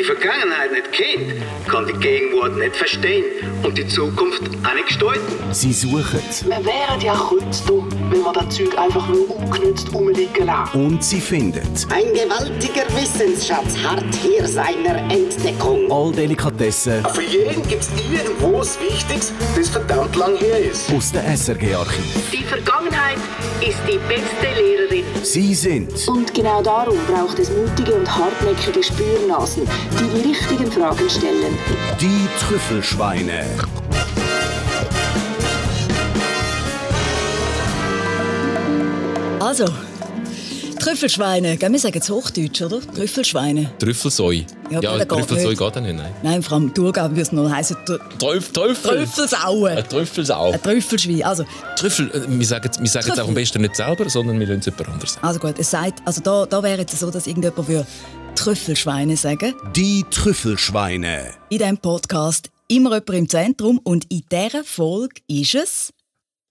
die Vergangenheit nicht kennt, kann die Gegenwart nicht verstehen und die Zukunft auch nicht gestalten. Sie suchen Wir wären ja kurz wenn wir das Zeug einfach nur ungenützt rumliegen lassen. und sie finden Ein gewaltiger Wissensschatz harrt hier seiner Entdeckung. all Delikatessen Für jeden gibt es irgendwo was Wichtiges, das verdammt lang her ist. aus der SRG-Archiv. Die Vergangenheit ist die beste Lehrerin. Sie sind Und genau darum braucht es mutige und hartnäckige Spürnasen, die die richtigen Fragen stellen. die Trüffelschweine. Also, Trüffelschweine, gell, wir sagen es Hochdeutsch, oder? Trüffelschweine. Trüffelsoi. Ja, Ja, Trüffelsoi nicht. geht auch nicht, nein. Nein, vor allem Thurgau würde es noch heißen Tr Trüff, Trüffel. Trüffelsauen. Ein Trüffelsau. Ein Trüffelschwein. Also, Trüffel, äh, wir sagen, wir sagen es auch am besten nicht selber, sondern wir lassen es jemand anders sagen. also gut, es sagt, also da, da wäre es so, dass irgendjemand würde Trüffelschweine sagen. Die Trüffelschweine. In diesem Podcast immer jemand im Zentrum und in dieser Folge ist es...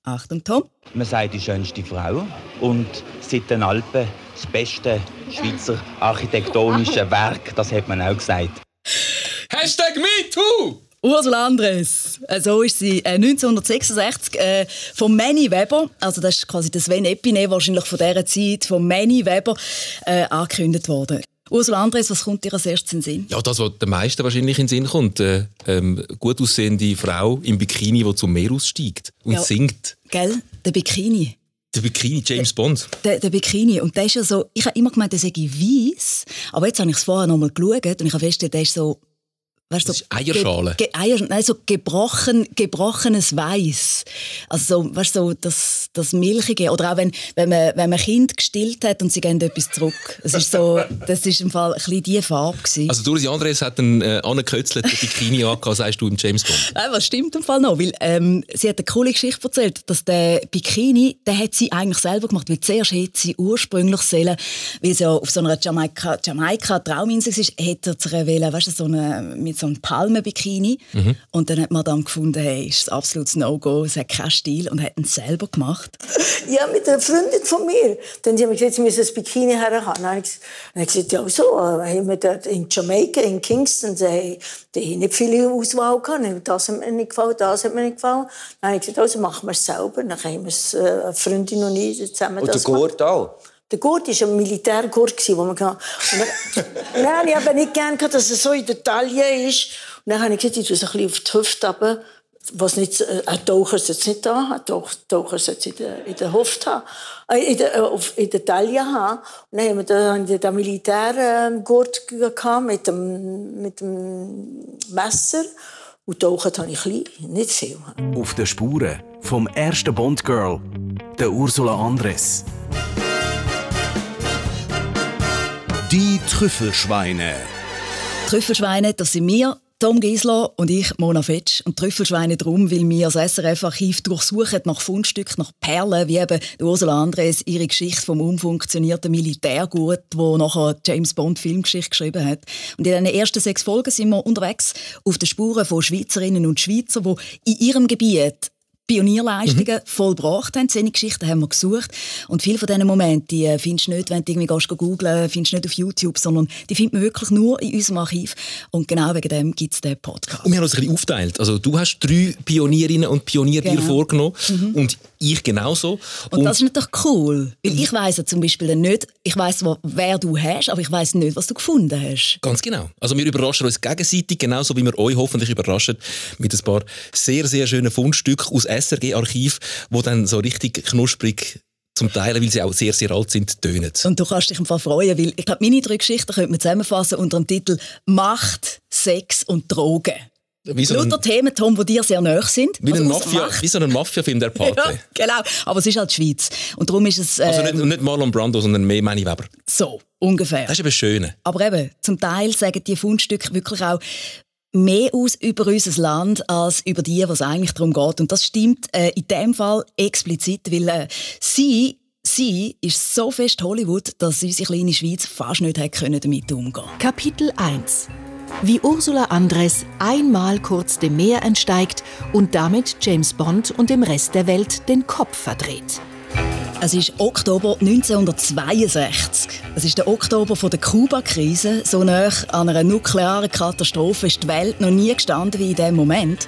Achtung, Tom. Man sagt die schönste Frau und seit den Alpen das beste Schweizer architektonische Werk, das hat man auch gesagt. Hashtag MeToo! Ursula Andres. Äh, So ist sie äh, 1966 äh, von Manny Weber, also das ist quasi das Sven Epine wahrscheinlich von dieser Zeit, von Manny Weber äh, angekündigt worden. Ursula Andres, was kommt dir als erstes in den Sinn? Ja, das, was den meisten wahrscheinlich in den Sinn kommt. Äh, ähm, gut aussehende Frau im Bikini, die zum Meer aussteigt und Ja. singt. Gell? Der Bikini. Der Bikini, James Bond. Der, der Bikini. Und der ist ja so, ich habe immer gemeint, der sei weiss, aber jetzt habe ich es vorher noch mal geschaut und ich habe festgestellt, der ist so, weißt du, ist Eierschale. Ge, ge, Eier, nein, so gebrochen, gebrochenes Weiß. Also so, weißt du, so das, das Milchige. Oder auch wenn, wenn, man, wenn man Kind gestillt hat und sie geben etwas zurück. Es ist so, das ist im Fall ein bisschen die Farbe gewesen. Also Doris Andres hat einen äh, angekötzelten Bikini angehabt, sagst du, im James Bond. Nein, was stimmt im Fall noch? Weil, ähm, sie hat eine coole Geschichte erzählt, dass der Bikini, den hat sie eigentlich selber gemacht. Weil zuerst hätte sie ursprünglich sollen, weil sie ja auf so einer Jamaika, Jamaika war, hätte sie wollen, weißt du, so eine, mit so einem Palmenbikini. Und dann hat man dann gefunden, hey, ist ein absolutes No-Go, es hat keinen Stil und hat ihn selber gemacht. Ja, mit einer Freundin von mir. Dann haben wir gesagt, sie müssen ein Bikini herhaben. Dann habe ich gesagt, ja, so, haben wir dort in Jamaika, in Kingston, da haben die haben nicht viele Auswahl gehabt. Das hat mir nicht gefallen, das hat mir nicht gefallen. Dann habe ich gesagt, also machen wir es selber. Dann haben wir es, äh, eine Freundin und ich zusammen Und der das gemacht. Gurt auch. Der Gurt war ein Militärgurt, wo man kann. Und dann, Nein, ich habe nicht gerne gehabt, dass es so in der Taille ist. Und dann habe ich gesagt, ich tue es ein bisschen auf die Hüfte runter, was nicht, äh, ein Taucher sollte es nicht da haben, ein Taucher sollte es in der, in der Hüfte haben, äh, in der, äh, auf, in der Taille haben. Und dann haben wir da, den, den Militärgurt gehabt mit dem, mit dem Messer. Und tauchen habe ich klein, nicht viel. Auf den Spuren vom ersten Bond-Girl, der Ursula Andres. Die Trüffelschweine. Trüffelschweine, das sind wir, Tom Giesler und ich, Mona Fetsch. Und Trüffelschweine drum, weil wir das SRF-Archiv durchsuchen nach Fundstücken, nach Perlen, wie eben Ursula Andres ihre Geschichte vom umfunktionierten Militärgut, wo nachher James Bond Filmgeschichte geschrieben hat. Und in den ersten sechs Folgen sind wir unterwegs auf den Spuren von Schweizerinnen und Schweizer, die in ihrem Gebiet Pionierleistungen vollbracht haben. Solche Geschichten haben wir gesucht. Und viele von diesen Momenten die äh, findest du nicht, wenn du irgendwie gehst, googeln findest du nicht auf YouTube, sondern die findet man wirklich nur in unserem Archiv. Und genau wegen dem gibt es diesen Podcast. Und wir haben uns ein bisschen aufteilt. Also du hast drei Pionierinnen und Pionier dir Genau. vorgenommen und ich genauso. Und, das ist natürlich cool, weil ich weiss ja zum Beispiel nicht, ich weiss wer du hast, aber ich weiss nicht, was du gefunden hast. Ganz genau. Also wir überraschen uns gegenseitig, genauso wie wir euch hoffentlich überraschen mit ein paar sehr, sehr schönen Fundstücken aus SRG-Archiv, wo dann so richtig knusprig zum Teil, weil sie auch sehr, sehr alt sind, tönen. Und du kannst dich im Fall freuen, weil ich glaube, meine drei Geschichten könnte man zusammenfassen unter dem Titel Macht, Sex und Drogen. Wie so ein, Lauter Themen, Tom, die dir sehr nahe sind. wie, ein Also aus Mafia, wie so ein Mafia-Film, der Pate. Ja, genau. Aber es ist halt die Schweiz. Und darum ist es äh, Also nicht, nicht Marlon Brando, sondern mehr Manny Weber. so, ungefähr. Das ist eben schön. Aber eben, zum Teil sagen die Fundstücke wirklich auch mehr aus über unser Land als über die, was eigentlich darum geht. Und das stimmt äh, in dem Fall explizit, weil äh, sie, sie ist so fest Hollywood, dass unsere kleine Schweiz fast nicht damit umgehen Kapitel 1 Wie Ursula Andres einmal kurz dem Meer entsteigt und damit James Bond und dem Rest der Welt den Kopf verdreht. Es ist Oktober 1962. Es ist der Oktober von der Kuba-Krise. So nah an einer nuklearen Katastrophe ist die Welt noch nie gestanden wie in diesem Moment.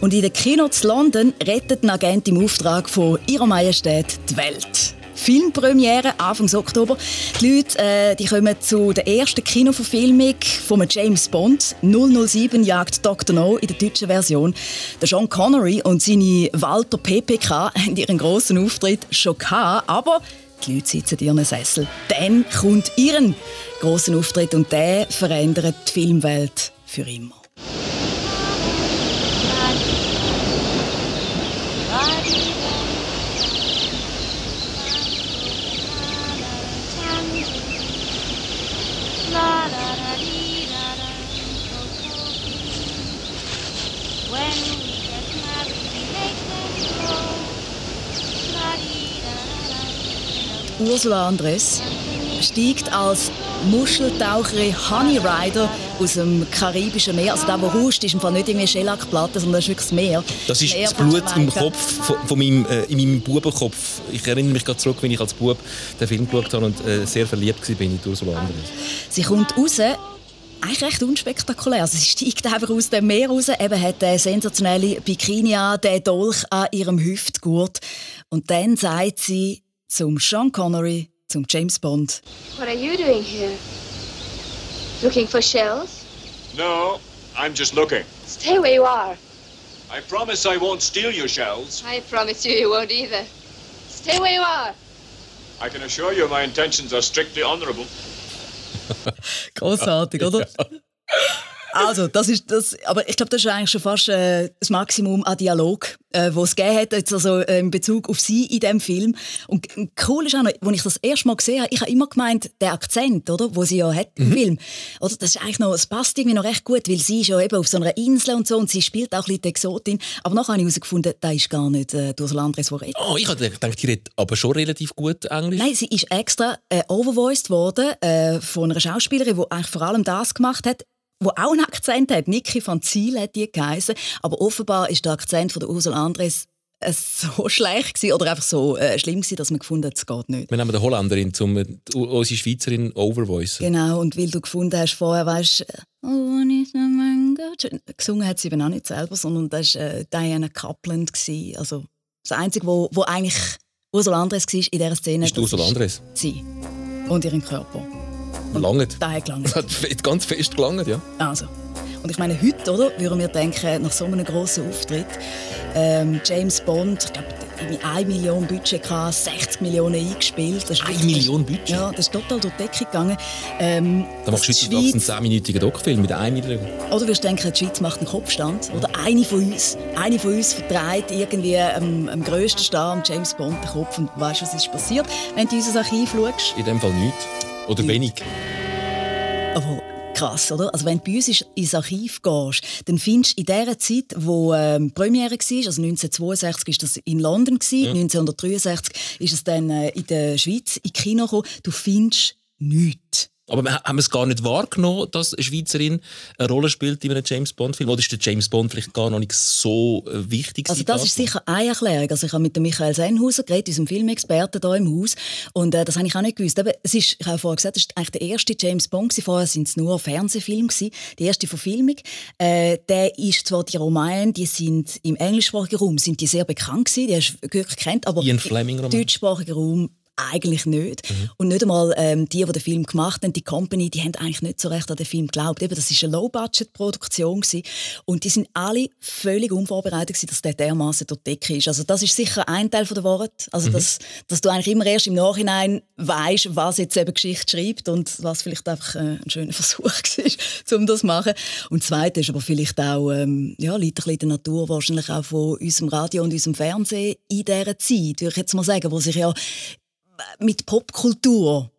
Und in den Kinos zu London rettet ein Agent im Auftrag von Ihrer Majestät die Welt. Filmpremiere Anfang Oktober. Die Leute äh, die kommen zu der ersten Kinoverfilmung von James Bond. 007 jagt Dr. No in der deutschen Version. Der Sean Connery und seine Walter PPK haben ihren grossen Auftritt schon gehabt, aber die Leute sitzen in ihren Sessel. Dann kommt ihren grossen Auftritt und der verändert die Filmwelt für immer. Ursula Andres steigt als Muscheltaucherin Honey Rider aus dem Karibischen Meer. Also der, der rauscht, ist im Fall nicht irgendwie Schellackplatte, sondern das ist wirklich das Meer. Das ist das Blut im Kopf von, von meinem, äh, in meinem Bubenkopf. Ich erinnere mich gerade zurück, wenn ich als Bub den Film geschaut habe und äh, sehr verliebt war in Ursula Andres. Sie kommt raus eigentlich recht unspektakulär. Also sie steigt einfach aus dem Meer raus, eben hat eine sensationelle Bikini an, den Dolch an ihrem Hüftgurt. Und dann sagt sie zum Sean Connery, zum James Bond. What are you doing here? Looking for shells? No, I'm just looking. Stay where you are. I promise I won't steal your shells. I promise you you won't either. Stay where you are. I can assure you my intentions are strictly honorable. Großartig, oder? Also, das ist das, aber ich glaube, das ist eigentlich schon fast äh, das Maximum an Dialog, äh, wo es gegeben hat, jetzt also äh, in Bezug auf sie in dem Film. Und cool ist auch noch, als ich das erste Mal gesehen habe, ich habe immer gemeint, der Akzent, oder, wo sie ja hat im mhm. Film, oder, das ist eigentlich noch, es passt irgendwie noch recht gut, weil sie ist ja eben auf so einer Insel und so und sie spielt auch ein bisschen Exotin. Aber nachher habe ich herausgefunden, da ist gar nicht äh, durch Landres, wo redet. Oh, ich habe gedacht, die redet aber schon relativ gut Englisch. Nein, sie ist extra äh, overvoiced worden äh, von einer Schauspielerin, die eigentlich vor allem das gemacht hat wo auch einen Akzent hat. Niki von Ziel hat die geheißen. Aber offenbar ist der Akzent von der Ursula Andres äh, so schlecht gewesen, oder einfach so äh, schlimm gewesen, dass man gefunden hat, es geht nicht. Wir nehmen die Holländerin, um unsere Schweizerin overvoicen. Genau, und weil du gefunden hast, vorher weißt oh, gesungen hat sie eben auch nicht selber, sondern das war äh, Diana Kaplan. Gewesen. Also das Einzige, wo, wo eigentlich Ursula Andres war in dieser Szene. Ist Ursula Andres? Sie und ihren Körper. Langt. Das hat gelangt. hat ganz fest gelangt, ja. Also. Und ich meine, heute, oder, würden wir denken, nach so einem grossen Auftritt, ähm, James Bond, ich glaube, 1 Million Budget gehabt, 60 Millionen eingespielt. Das 1 Million Budget? Ja, das ist total durch die Decke gegangen. Ähm, da machst du jetzt einen 10-minütigen Doc-Film mit 1 Million. Oder wirst du denken, die Schweiz macht einen Kopfstand. Oder eine von uns, eine von uns vertreibt irgendwie am, am grössten Star, James Bond, den Kopf. Und weißt du, was ist passiert, wenn du in unser Archiv schaust? In dem Fall nichts. Oder wenig. Aber krass, oder? Also wenn du bei uns ins Archiv gehst, dann findest du in der Zeit, wo ähm, Premiere war, also 1962 war das in London, ja. 1963 ist es dann äh, in der Schweiz in Kino gekommen, du findest nichts. Aber haben wir es gar nicht wahrgenommen, dass eine Schweizerin eine Rolle spielt in einem James Bond-Film? Oder ist der James Bond vielleicht gar noch nicht so äh, wichtig? Also das ist sicher eine Erklärung. Also ich habe mit Michael Sennhauser geredet, unserem Filmexperten hier im Haus. Und äh, das habe ich auch nicht gewusst. Aber es ist, ich habe vorher gesagt, das ist eigentlich der erste James Bond. Gewesen. Vorher waren es nur Fernsehfilme. Gewesen. Die erste Verfilmung. Äh, der ist zwar die Romane, die sind im englischsprachigen Raum sind die sehr bekannt gewesen. Die hast du wirklich kennt. Aber Roman. deutschsprachigen Raum eigentlich nicht. Mhm. Und nicht einmal ähm, die, die den Film gemacht haben, die Company, die haben eigentlich nicht so recht an den Film geglaubt. Eben, das ist eine Low-Budget-Produktion und die sind alle völlig unvorbereitet gewesen, dass der dermaßen die Decke ist. Also das ist sicher ein Teil der Wahrheit. Also mhm. dass, dass du eigentlich immer erst im Nachhinein weißt, was jetzt eben Geschichte schreibt und was vielleicht einfach äh, ein schöner Versuch war, um das zu machen. Und das Zweite ist aber vielleicht auch, ähm, ja, liegt ein bisschen in der Natur wahrscheinlich auch von unserem Radio und unserem Fernsehen in dieser Zeit, würde ich jetzt mal sagen, wo sich ja mit Popkultur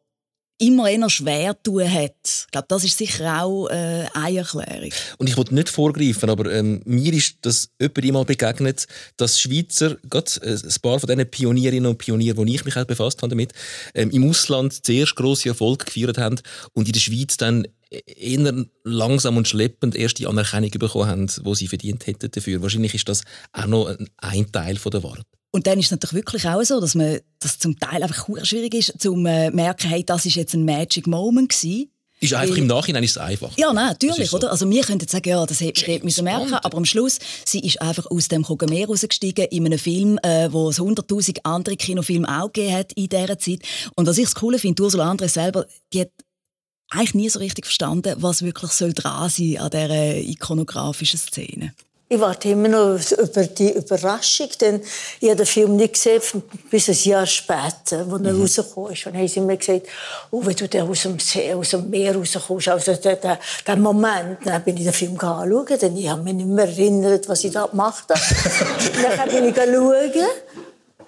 immer eher schwer tun hat. Ich glaube, das ist sicher auch äh, eine Erklärung. Und ich wollte nicht vorgreifen, aber ähm, mir ist das jemand einmal begegnet, dass Schweizer, gerade äh, ein paar von diesen Pionierinnen und Pionieren, die ich mich auch befasst habe damit, ähm, im Ausland zuerst grosse Erfolg gefeiert haben und in der Schweiz dann eher langsam und schleppend erst die Anerkennung bekommen haben, die sie verdient hätten dafür. Wahrscheinlich ist das auch noch ein Teil der Wahrheit. Und dann ist es natürlich wirklich auch so, dass man das zum Teil einfach schwierig ist, zu äh, merken, hey, das ist jetzt ein Magic Moment gewesen. Ist einfach Weil- im Nachhinein ist es einfach. Ja, nein, natürlich, so. oder? Also wir könnten sagen, ja, das hätte ich müssen merken, aber am Schluss, sie ist einfach aus dem Meer rausgestiegen in einem Film, äh, wo es hunderttausend andere Kinofilme auch gegeben hat in dieser Zeit. Und was ich das Coole finde, Ursula André selber, die hat eigentlich nie so richtig verstanden, was wirklich soll dran sein an dieser ikonografischen Szene. Ich warte immer noch über die Überraschung, denn ich habe den Film nicht gesehen bis ein Jahr später, als er Mhm. rausgekommen ist. Und haben sie mir gesagt, oh, wenn du aus dem, See, aus dem Meer rauskommst, also der, der, der Moment, dann bin ich den Film anschauen, denn ich habe mich nicht mehr erinnert, was ich da gemacht habe. dann bin ich schauen.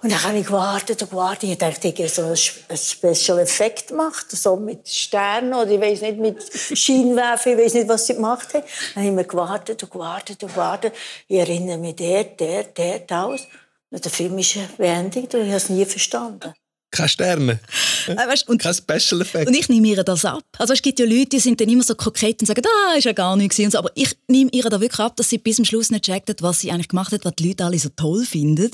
Und dann habe ich gewartet und gewartet. Ich dachte, ich habe so einen Special Effekt gemacht, so mit Sternen oder ich weiß nicht, mit Scheinwerfer, ich weiß nicht, was sie gemacht haben. Dann habe ich mir gewartet und gewartet und gewartet. Ich erinnere mich dort, dort, dort aus. Und der Film ist beendet und ich habe es nie verstanden. Keine Sterne. Äh, weißt, und, Kein Special Effekt. Und ich nehme ihr das ab. Also es gibt ja Leute, die sind dann immer so kokett und sagen, ah, ist ja gar nichts. Und so. Aber ich nehme ihr da wirklich ab, dass sie bis zum Schluss nicht checkt hat, was sie eigentlich gemacht hat, was die Leute alle so toll finden,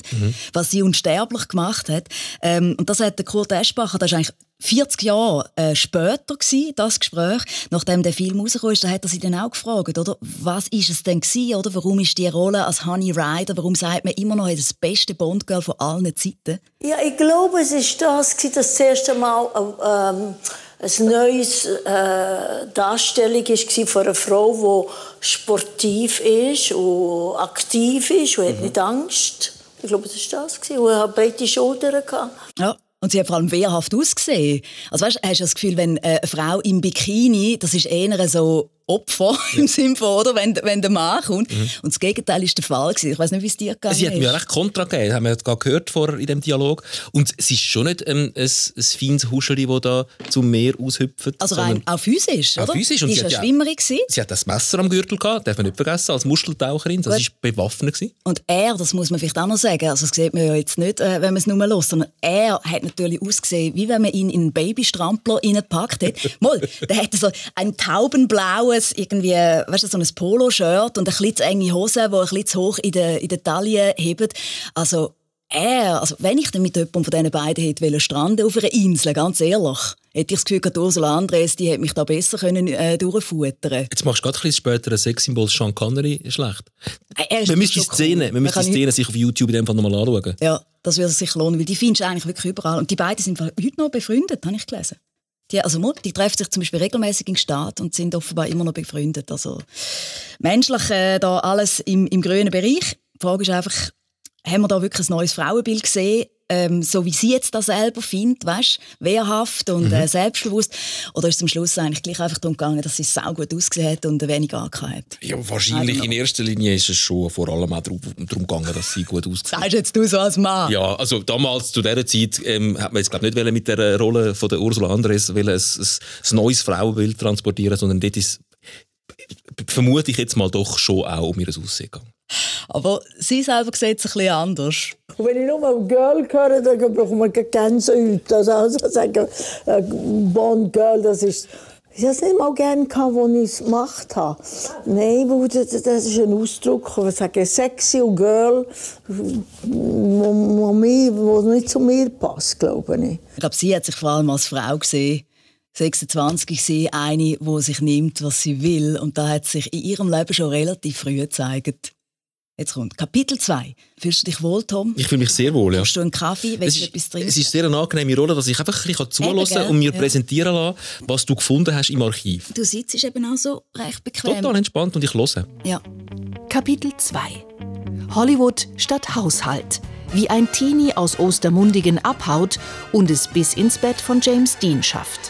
was sie unsterblich gemacht hat. Ähm, und das hat der Kurt Eschbacher, das ist eigentlich 40 Jahre äh, später gewesen, das Gespräch, nachdem der Film rausgekommen ist, da hat er sie dann auch gefragt, oder? Was ist es denn gewesen, oder? Warum ist die Rolle als Honey Rider, warum sagt man immer noch, das beste Bond-Girl von allen Zeiten? Ja, ich glaube, es ist das, gewesen, dass das erste Mal ähm, ein neues äh, Darstellung war von einer Frau, die sportiv ist und aktiv ist und hat nicht Angst. Ich glaube, das war das. Und hat breite Schultern. Ja. Und sie hat vor allem wehrhaft ausgesehen. Also weißt, hast du das Gefühl, wenn äh, eine Frau im Bikini, das ist eher so Opfer im Sinne von, oder, wenn, wenn der Mann kommt. Und das Gegenteil ist der Fall gewesen. Ich weiß nicht, wie es dir gegangen Sie hat mir recht Kontra gegeben, haben wir ja gerade gehört vorher in dem Dialog. Und es ist schon nicht ähm, ein, ein feines Huscheli, das da zum Meer aushüpft. also rein auch physisch, auch oder? physisch. Und sie ja ja- Schwimmerin gewesen. Sie hat das Messer am Gürtel gehabt, darf man nicht vergessen, als Muscheltaucherin. Das war bewaffnet. Gewesen. Und er, das muss man vielleicht auch noch sagen, also das sieht man ja jetzt nicht, äh, wenn man es nur hört, sondern er hat natürlich ausgesehen, wie wenn man ihn in einen Babystrampler reingepackt hat. Mal, der hatte so ein taubenblaues, irgendwie, weißt du, so ein Poloshirt und eine bisschen zu enge Hose, die ein bisschen zu hoch in der, in der Taille hebt. Also er, also wenn ich dann mit jemandem von diesen beiden hätte wollen stranden auf einer Insel, ganz ehrlich, hätte ich das Gefühl, gehabt, Ursula Andres, die hätte mich da besser können, äh, durchfuttern Jetzt machst du gerade ein bisschen später ein Sexsymbol Sean Connery schlecht. Er ist Wir müssen die Szene, cool. wir müssen die Szene sich auf YouTube in dem Fall nochmal anschauen. Ja, das würde sich lohnen, weil die findest du eigentlich wirklich überall. Und die beiden sind heute noch befreundet, habe ich gelesen. Die, also die treffen sich zum Beispiel regelmäßig in Staat und sind offenbar immer noch befreundet. Also menschlich äh, da alles im, im grünen Bereich. Die Frage ist einfach, haben wir da wirklich ein neues Frauenbild gesehen, ähm, so wie sie jetzt das selber findet, weißt, wehrhaft und äh, selbstbewusst? Oder ist es am Schluss eigentlich gleich einfach darum gegangen, dass sie sau gut ausgesehen hat und wenig angehabt hat? Ja, wahrscheinlich in erster Linie ist es schon vor allem auch darum, darum gegangen, dass sie gut aussehen. Sagst jetzt du so als Mann? Ja, also damals zu dieser Zeit ähm, hat man jetzt glaub, nicht mit der Rolle von der Ursula Andres ein, ein, ein neues Frauenbild transportieren, sondern dort ist vermute ich jetzt mal doch schon auch um ihr Aussehen gegangen. Aber sie selber sieht es ein bisschen anders. Und wenn ich nur mal Girl höre, dann bekomme ich Gänsehaut. Also, also sagen, äh, Bond Girl, das ist... Ich habe es nicht mal gerne gehabt, als ich es gemacht habe. Nein, das, das ist ein Ausdruck, ich sage sexy und Girl, wo, wo, mir, wo nicht zu mir passt, glaube ich. Ich glaube, sie hat sich vor allem als Frau gesehen. 26 gesehen, eine, die sich nimmt, was sie will. Und da hat sich in ihrem Leben schon relativ früh gezeigt. Jetzt kommt Kapitel 2. Fühlst du dich wohl, Tom? Ich fühle mich sehr wohl, ja. Hast du einen Kaffee? Es Willst du ist, etwas trinken? es ist sehr eine angenehme Rolle, dass ich einfach ein bisschen zuhören kann und mir Ja. präsentieren lassen, was du gefunden hast im Archiv. Du sitzt eben auch so recht bequem. Total entspannt und ich höre. Ja. Kapitel 2 Hollywood statt Haushalt. Wie ein Teenie aus Ostermundigen abhaut und es bis ins Bett von James Dean schafft.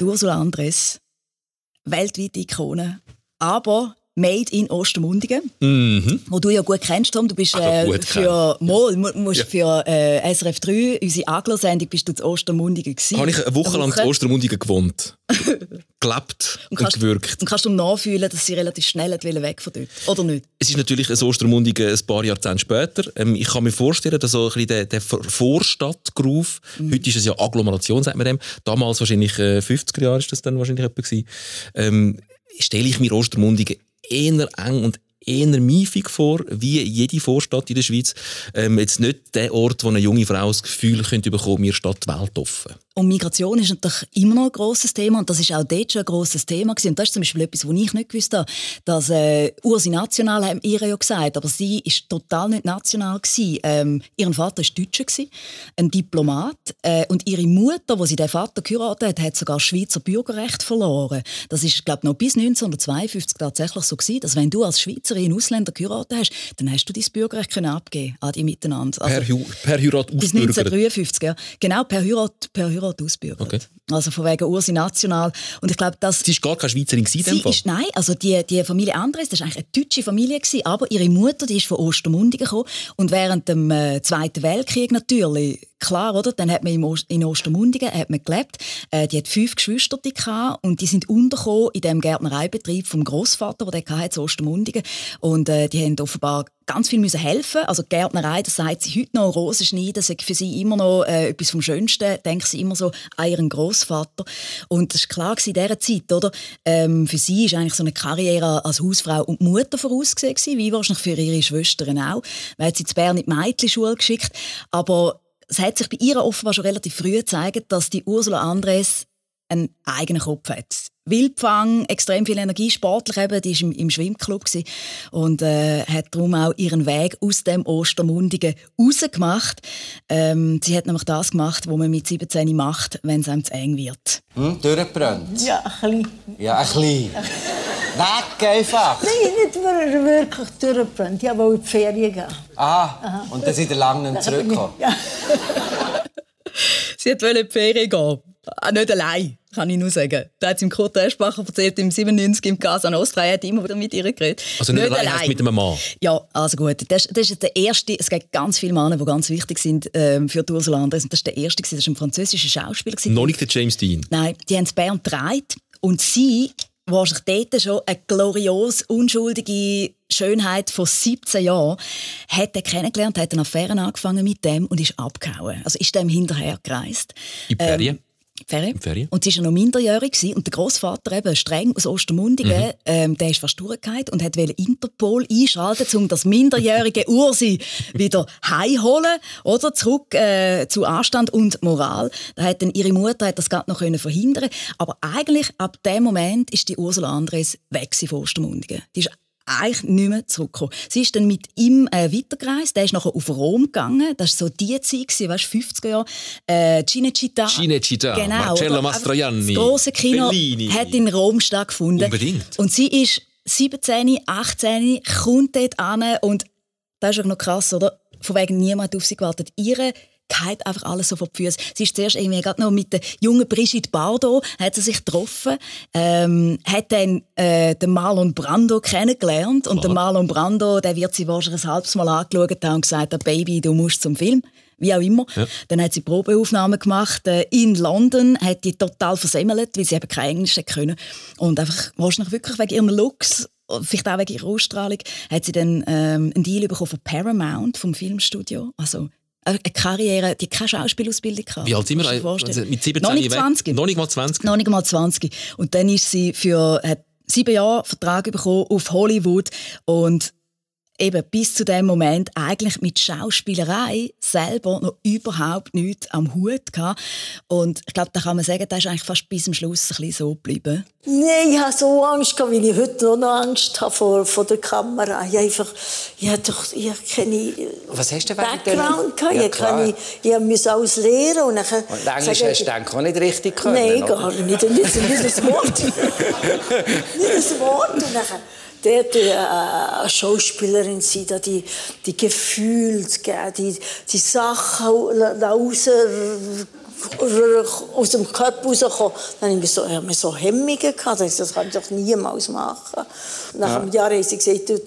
Die Ursula Andres, weltweite Ikone, aber made in Ostermundigen, Mhm. wo du ja gut kennst, Tom. Du bist äh, für, Mol, mu- musst Ja. für äh, SRF 3, unsere Aglo-Sendung, bist du zu Ostermundigen gewesen. Habe ich eine Woche lang zu Ostermundigen gewohnt. Gelebt und und, kannst, gewirkt. Und kannst du nachfühlen, dass sie relativ schnell weg von dort? Oder nicht? Es ist natürlich ein Ostermundigen ein paar Jahrzehnte später. Ähm, ich kann mir vorstellen, dass so ein bisschen der, der Vor- Vorstadtgroove, Mhm. heute ist es ja Agglomeration, sagt man dem, damals wahrscheinlich äh, 50er Jahre ist das dann wahrscheinlich etwa gewesen, ähm, stelle ich mir Ostermundigen eher eng und eher miefig vor, wie jede Vorstadt in der Schweiz. Ähm, jetzt nicht der Ort, wo eine junge Frau das Gefühl könnte bekommen, mir steht die Welt offen. Und Migration ist natürlich immer noch ein grosses Thema und das ist auch dort schon ein grosses Thema gewesen. Und das ist zum Beispiel etwas, was ich nicht gewusst habe. Dass äh, Ursi national haben ihr ja gesagt, aber sie ist total nicht national gewesen. Ähm, ihr Vater war Deutscher gewesen, ein Diplomat äh, und ihre Mutter, wo sie den Vater geheiratet hat, hat sogar Schweizer Bürgerrecht verloren. Das ist, glaube ich, noch bis 1952 tatsächlich so gewesen, dass wenn du als Schweizerin Ausländer geheiratet hast, dann hast du dein Bürgerrecht können abgeben an die miteinander. Also, per, per Heirat Bis 1953, ja. Genau, per Heirat, per Heirat ausbürgert. Okay. Also von wegen Ursi national. Und ich glaube, dass sie ist gar keine Schweizerin sie ist, Nein, also die, die Familie Andres, das war eigentlich eine deutsche Familie gewesen, aber ihre Mutter, die ist von Ostermundigen gekommen und während dem äh, Zweiten Weltkrieg natürlich klar, oder? Dann hat man in Ostermundigen hat man gelebt. Äh, die hat fünf Geschwister und die sind untergekommen in dem Gärtnereibetrieb vom Großvater, der hatte in Ostermundigen. Und äh, die haben offenbar ganz viel müssen helfen. Also Gärtnerei, das sagt sie heute noch, Rosenschneiden, das ist für sie immer noch äh, etwas vom Schönsten. Denkt sie immer so an ihren Großvater. Und das war klar in dieser Zeit, oder? Ähm, für sie ist eigentlich so eine Karriere als Hausfrau und Mutter vorausgesehen wie wahrscheinlich für ihre Schwestern auch. Man hat sie zu Bern in die Mädchenschule geschickt, aber es hat sich bei ihr offenbar schon relativ früh gezeigt, dass die Ursula Andres einen eigenen Kopf hat. Wildfang, extrem viel Energie, sportlich eben, die war im, im Schwimmclub und äh, hat darum auch ihren Weg aus dem Ostermundigen rausgemacht. Ähm, sie hat nämlich das gemacht, was man mit 17 macht, wenn es einem zu eng wird. Hm, durchgebrannt? Ja, ein bisschen. Ja, ein bisschen. Weg einfach! Nein, nicht wirklich durchgebrannt. Ich wollte in die Ferien gehen. Aha, Aha. und dann sind ihr lange nicht zurückgekommen? Ja. sie wollte in die Ferien gehen. Ah, nicht allein, kann ich nur sagen. Da hat sie im Kurt Eschbacher erzählt, im 97 im Casa Nostra, er hat immer wieder mit ihr geredet. Also nicht, nicht allein, allein. mit einem Mann? Ja, also gut. Das, das ist der erste, es gibt ganz viele Männer, die ganz wichtig sind ähm, für Ursula Andres. Und das war der erste, das war ein französischer Schauspieler. Noch nicht der James Dean? Nein, die haben es Bern gedreht und sie wahrscheinlich dort schon eine glorios unschuldige Schönheit von 17 Jahren, hat er kennengelernt, hat eine Affäre angefangen mit dem und ist abgehauen. Also ist dem hinterher gereist. In Ferien? Ähm, Ferien. Ferien. Und sie war noch minderjährig gewesen. und der Großvater eben streng aus Ostermundigen, mhm. ähm, der ist fast durchgefallen und hat Interpol einschalten, um das minderjährige Ursi wieder heimholen oder zurück äh, zu Anstand und Moral. Da hat dann ihre Mutter hat das gerade noch können verhindern, aber eigentlich ab dem Moment ist die Ursula Andres weg von Ostermundigen. Die ist eigentlich nicht mehr zurückgekommen. Sie ist dann mit ihm äh, weitergereist. Der ist nachher auf Rom gegangen. Das war so die Zeit, weißt, 50er Jahre. Äh, Cinecittà. Cinecittà. Genau. Marcello Mastroianni. Das große Kino Bellini. hat in Rom stattgefunden. Unbedingt. Und sie ist 17, 18, kommt dort an und das ist auch noch krass, oder? Von wegen niemand auf sie gewartet. Ihre geht einfach alles so vor die Füße. Sie ist zuerst irgendwie gerade noch mit der jungen Brigitte Bardot, hat sie sich getroffen, ähm, hat dann äh, den Marlon Brando kennengelernt und oh. der Marlon Brando, der wird sie wahrscheinlich ein halbes Mal angeschaut haben und gesagt, Baby, du musst zum Film wie auch immer. Ja. Dann hat sie Probeaufnahmen gemacht äh, in London, hat die total versemmelt, weil sie eben kein Englisch können und einfach wahrscheinlich wirklich wegen ihrem Looks vielleicht auch wegen ihrer Ausstrahlung, hat sie dann ähm, einen Deal bekommen von Paramount, vom Filmstudio. Also eine Karriere, die keine Schauspielausbildung hatte. Wie alt sind wir? Also mit 17 noch nicht 20. Noch nicht mal 20. Noch nicht mal 20. Und dann ist sie für hat sieben Jahre Vertrag bekommen auf Hollywood und eben bis zu dem Moment eigentlich mit Schauspielerei selber noch überhaupt nichts am Hut gehabt. Und ich glaube, da kann man sagen, das ist eigentlich fast bis zum Schluss ein bisschen so geblieben. Nein, ich hatte so Angst, weil ich heute noch Angst habe vor, vor der Kamera. Ich einfach, ich habe doch, ich habe keine Was hast du Background gehabt. Ja, ich, kann, ich musste alles lernen. Und, dann und Englisch hast du auch nicht richtig können? Nein, gar nicht. Nicht, nicht, nicht ein Wort. nicht ein Wort. Und dann, dort äh, eine Schauspielerin sein, die, die Gefühle die, die Sachen raus, aus dem Körper rauskommen. Dann habe ich so, ich so Hemmungen gehabt, das kann ich doch niemals machen. Nach ja. einem Jahr haben sie gesagt, du,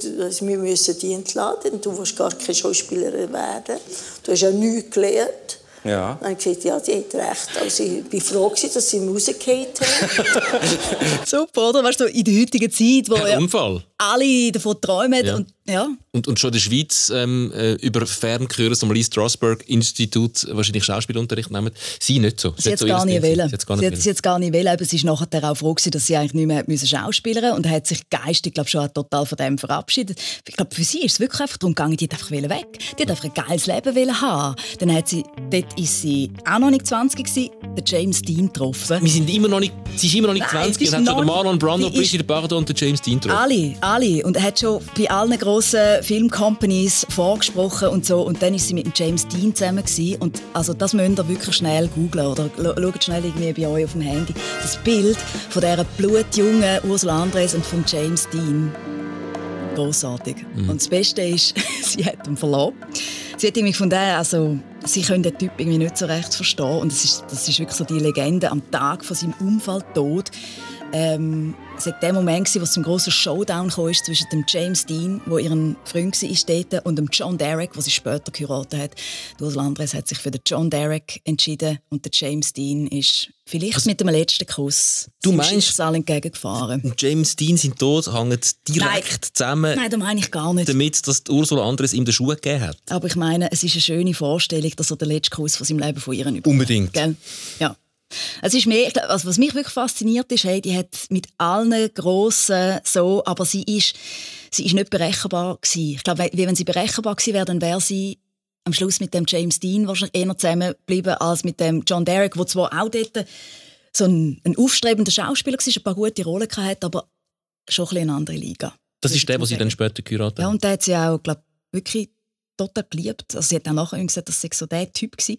wir müssen die entladen, du willst gar keine Schauspielerin werden. Du hast ja nichts gelernt. Ja. Dann habe ich gesagt, ja, die hat recht. Also ich war froh, dass sie Musik haben. Super, oder? Weißt du, in der heutigen Zeit, wo... Ein Unfall. Alle davon träumen. Ja. Und, ja. Und, und schon in der Schweiz ähm, äh, über Ferngehör zum Lee Strasberg Institut wahrscheinlich Schauspielunterricht nehmen. Sie nicht so. Sie hat so es gar nicht wollen. Sie gar nicht hat sie hat's gar nicht wollen, aber sie ist nachher auch froh gewesen, dass sie eigentlich nicht mehr müssen schauspielern und hat sich geistig, glaube schon total von dem verabschiedet. Ich glaube, für sie ist es wirklich einfach darum gegangen, die hat einfach weg. Die hat einfach ein geiles Leben haben. Dann hat sie, dort ist sie auch noch nicht 20 gewesen, den James Dean getroffen. Wir sind immer noch nicht, sie ist immer noch nicht Nein, 20 die und hat schon den Marlon Brando, Brigitte Bardot und den James Dean getroffen. Alle, alle. Und er hat schon bei allen grossen Filmcompanies vorgesprochen und so. Und dann war sie mit dem James Dean zusammen. Gewesen. Und also das müsst ihr wirklich schnell googlen oder schaut schnell irgendwie bei euch auf dem Handy. Das Bild von dieser blutjungen Ursula Andres und von James Dean. Grossartig. Mhm. Und das Beste ist, sie hat ihn verloren. Sie hat irgendwie von der, also sie können den Typ irgendwie nicht so recht verstehen. Und das ist, das ist wirklich so die Legende am Tag von seinem Unfalltod. Ähm, es war der Moment, wo es zum grossen Showdown kam zwischen dem James Dean, der ihren Freund war, und dem John Derek, den sie später geheiratet hat. Die Ursula Andres hat sich für den John Derek entschieden und der James Dean ist vielleicht mit dem letzten Kuss Du meinst- Schicksal entgegengefahren. Und James Dean sein Tod hängt direkt zusammen Nein, das meine ich gar nicht. damit, dass Ursula Andres ihm den Schuh gegeben hat. Aber ich meine, es ist eine schöne Vorstellung, dass er den letzten Kuss von seinem Leben von ihr bekommt. Unbedingt. Gell? Ja. Es ist mehr, also was mich wirklich fasziniert ist, hey, die hat mit allen grossen so, aber sie ist, sie ist nicht berechenbar gewesen. Ich glaube, wenn sie berechenbar gewesen wäre, dann wäre sie am Schluss mit dem James Dean wahrscheinlich eher zusammengeblieben als mit dem John Derek, der zwar auch dort so ein, ein aufstrebender Schauspieler war, ein paar gute Rollen hatte, aber schon ein eine andere Liga. Das ist der, den sie dann später geheiratet Ja, hat. und der hat sie auch, glaube wirklich total geliebt. Also sie hat auch nachher gesagt, dass sie so der Typ war.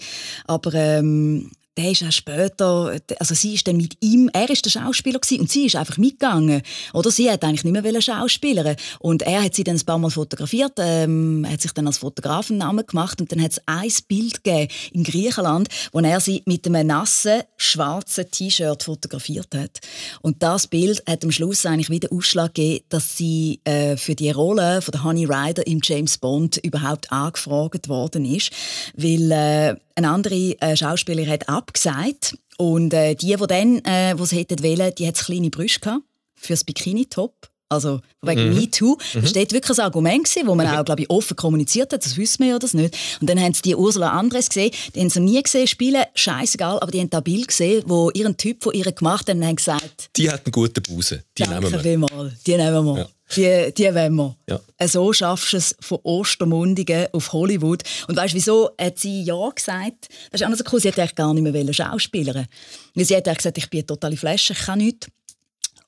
Aber ähm, der ist auch später, also sie ist dann mit ihm, er ist der Schauspieler gewesen, und sie ist einfach mitgegangen. Oder sie hat eigentlich nicht mehr wollen schauspielern und er hat sie dann ein paar Mal fotografiert, ähm, hat sich dann als Fotograf einen Namen gemacht und dann hat es ein Bild gegeben in Griechenland, wo er sie mit einem nassen schwarzen T-Shirt fotografiert hat. Und das Bild hat am Schluss eigentlich wieder Ausschlag gegeben, dass sie äh, für die Rolle von der Honey Ryder im James Bond überhaupt angefragt worden ist, weil äh, eine andere äh, Schauspielerin hat abgesagt und äh, die, die dann, äh, die sie hätten wollen, die hat kleine Brüste gehabt für das Bikini-Top. Also wegen Mhm. MeToo. Mhm. Das war dort wirklich ein Argument, gewesen, wo man auch, glaube ich, offen kommuniziert hat. Das wissen wir ja das nicht. Und dann haben sie die Ursula Andres gesehen. Die haben sie nie gesehen spielen, scheißegal, aber die haben da Bild gesehen, wo ihren Typ von ihr gemacht haben und haben gesagt, Die hat einen guten Busen. Die nehmen danke wir. vielmals, die nehmen wir. Die, die wollen wir. Ja. Äh, So schaffst du es von Ostermundigen auf Hollywood. Und weißt du, wieso hat sie Ja gesagt? Das ist auch noch so cool. Sie hätte eigentlich gar nicht mehr wollen schauspielern Weil sie hat eigentlich gesagt, ich bin eine totale Flasche, ich kann nichts.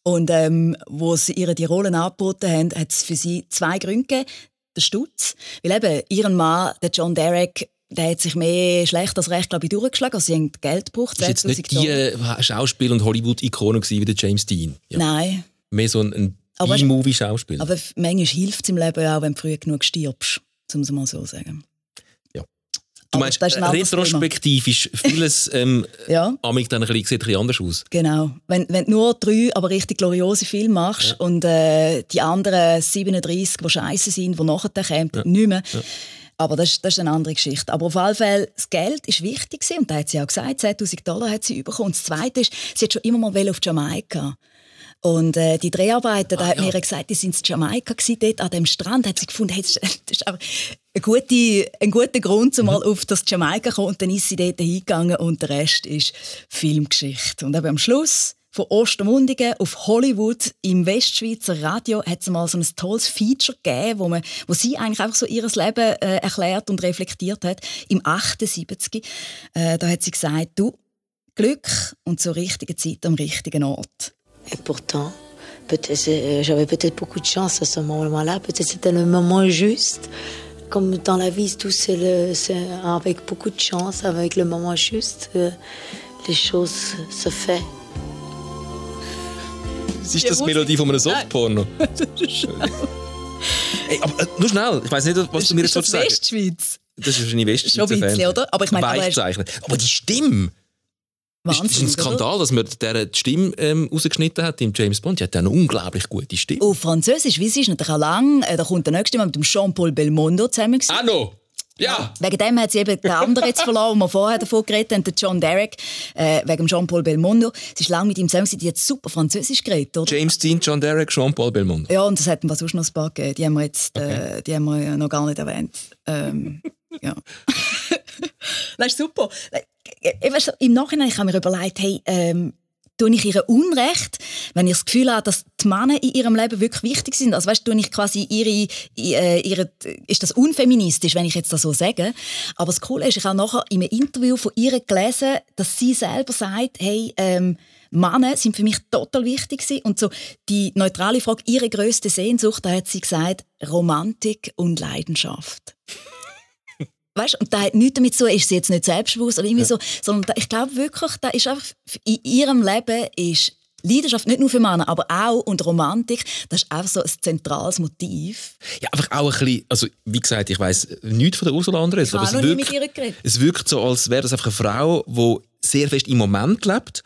Und ähm, wo sie ihr die Rollen angeboten haben, hat es für sie zwei Gründe gegeben. Der Stutz. Weil eben, ihren Mann, der John Derek, der hat sich mehr schlecht als recht, glaube ich, durchgeschlagen. Also sie haben Geld gebraucht. Das ist jetzt nicht 10'000 die äh, Schauspiel- und Hollywood-Ikone wie der James Dean. Ja. Nein. Mehr so ein, ein Aber- B-Movie-Schauspieler. Aber f- manchmal hilft es im Leben auch, wenn du früh genug stirbst, um es mal so zu sagen. Du aber meinst, anderes retrospektiv ist vieles ähm, Ja. amig dann ein bisschen, sieht ein bisschen anders aus. Genau. Wenn, wenn du nur drei, aber richtig gloriose Filme machst und äh, die anderen 37, die scheiße sind, die nachher kommen, nicht mehr. Aber das, ist- das ist eine andere Geschichte. Aber auf jeden Fall, das Geld war wichtig gewesen, und da hat sie auch gesagt, 10'000 Dollar hat sie bekommen. Und das Zweite ist, sie hat schon immer mal auf Jamaika. Und äh, die Dreharbeiten, da hat mir gesagt, die sind in Jamaika gewesen, dort an dem Strand, hat sie gefunden, hey, das ist- aber ein guter, ein guter Grund, um mal auf das Jamaika zu kommen. Und dann ist sie dort hingegangen und der Rest ist Filmgeschichte. Und eben am Schluss von Ostermundigen auf Hollywood im Westschweizer Radio hat es mal so ein tolles Feature gegeben, wo, man, wo sie eigentlich einfach so ihr Leben äh, erklärt und reflektiert hat. Im 78. Äh, da hat sie gesagt, du, Glück und zur richtigen Zeit am richtigen Ort. Et pourtant, peut-être, c'est- j'avais peut-être beaucoup de chance à ce moment-là. Peut-être c'était le moment juste. Comme dans la vie, tout c'est le- c'est avec beaucoup de chance, avec le moment juste, euh, les choses se font. Ist das die Melodie von einem Softporno? Ey, aber äh, nur schnell, ich weiß nicht, was du mir jetzt ist das sagen Westschweiz? Das ist wahrscheinlich Westschweizer Schon ein bisschen, oder? Aber ich meine, aber er ist-. Aber die Stimme! Das ist ein Wahnsinn, Skandal, dass man der die Stimme ähm, rausgeschnitten hat im James Bond. Die hat eine unglaublich gute Stimme. Auf Französisch, wie sie ist natürlich auch lang. Äh, Da kommt der nächste Mal mit dem Jean-Paul Belmondo zusammen. Ah, no! Ja. Wegen dem hat sie eben den anderen jetzt verloren, den wir vorher davon geredet haben, den John Derek, äh, wegen Jean-Paul Belmondo. Sie ist lange mit ihm zusammen, die hat super Französisch geredet, oder? James Dean, John Derek, Jean-Paul Belmondo. Ja, und es hat was sonst noch ein paar gegeben. Die haben wir jetzt äh, die haben wir noch gar nicht erwähnt. Ähm, ja. das ist super. Äh, weißt Im Nachhinein habe ich mir überlegt, hey, ähm, tue ich ihr Unrecht, wenn ich das Gefühl habe, dass die Männer in ihrem Leben wirklich wichtig sind. Also weißt, tue ich quasi ihre, äh, ihre, ist das unfeministisch, wenn ich jetzt das so sage. Aber das Coole ist, ich habe nachher in einem Interview von ihr gelesen, dass sie selber sagt, hey, ähm, Männer sind für mich total wichtig und so die neutrale Frage, ihre größte Sehnsucht, da hat sie gesagt, Romantik und Leidenschaft. Weißt, und da hat nichts damit zu, ist sie jetzt nicht selbstbewusst oder irgendwie Ja. so, sondern da, ich glaube wirklich, da ist einfach in ihrem Leben ist Leidenschaft nicht nur für Männer, aber auch und Romantik, das ist einfach so ein zentrales Motiv. Ja, einfach auch ein bisschen, also wie gesagt, ich weiss nichts von der Ursula Andres, Ich aber habe es noch nie mit wirkt, es wirkt so, als wäre das einfach eine Frau, die sehr fest im Moment lebt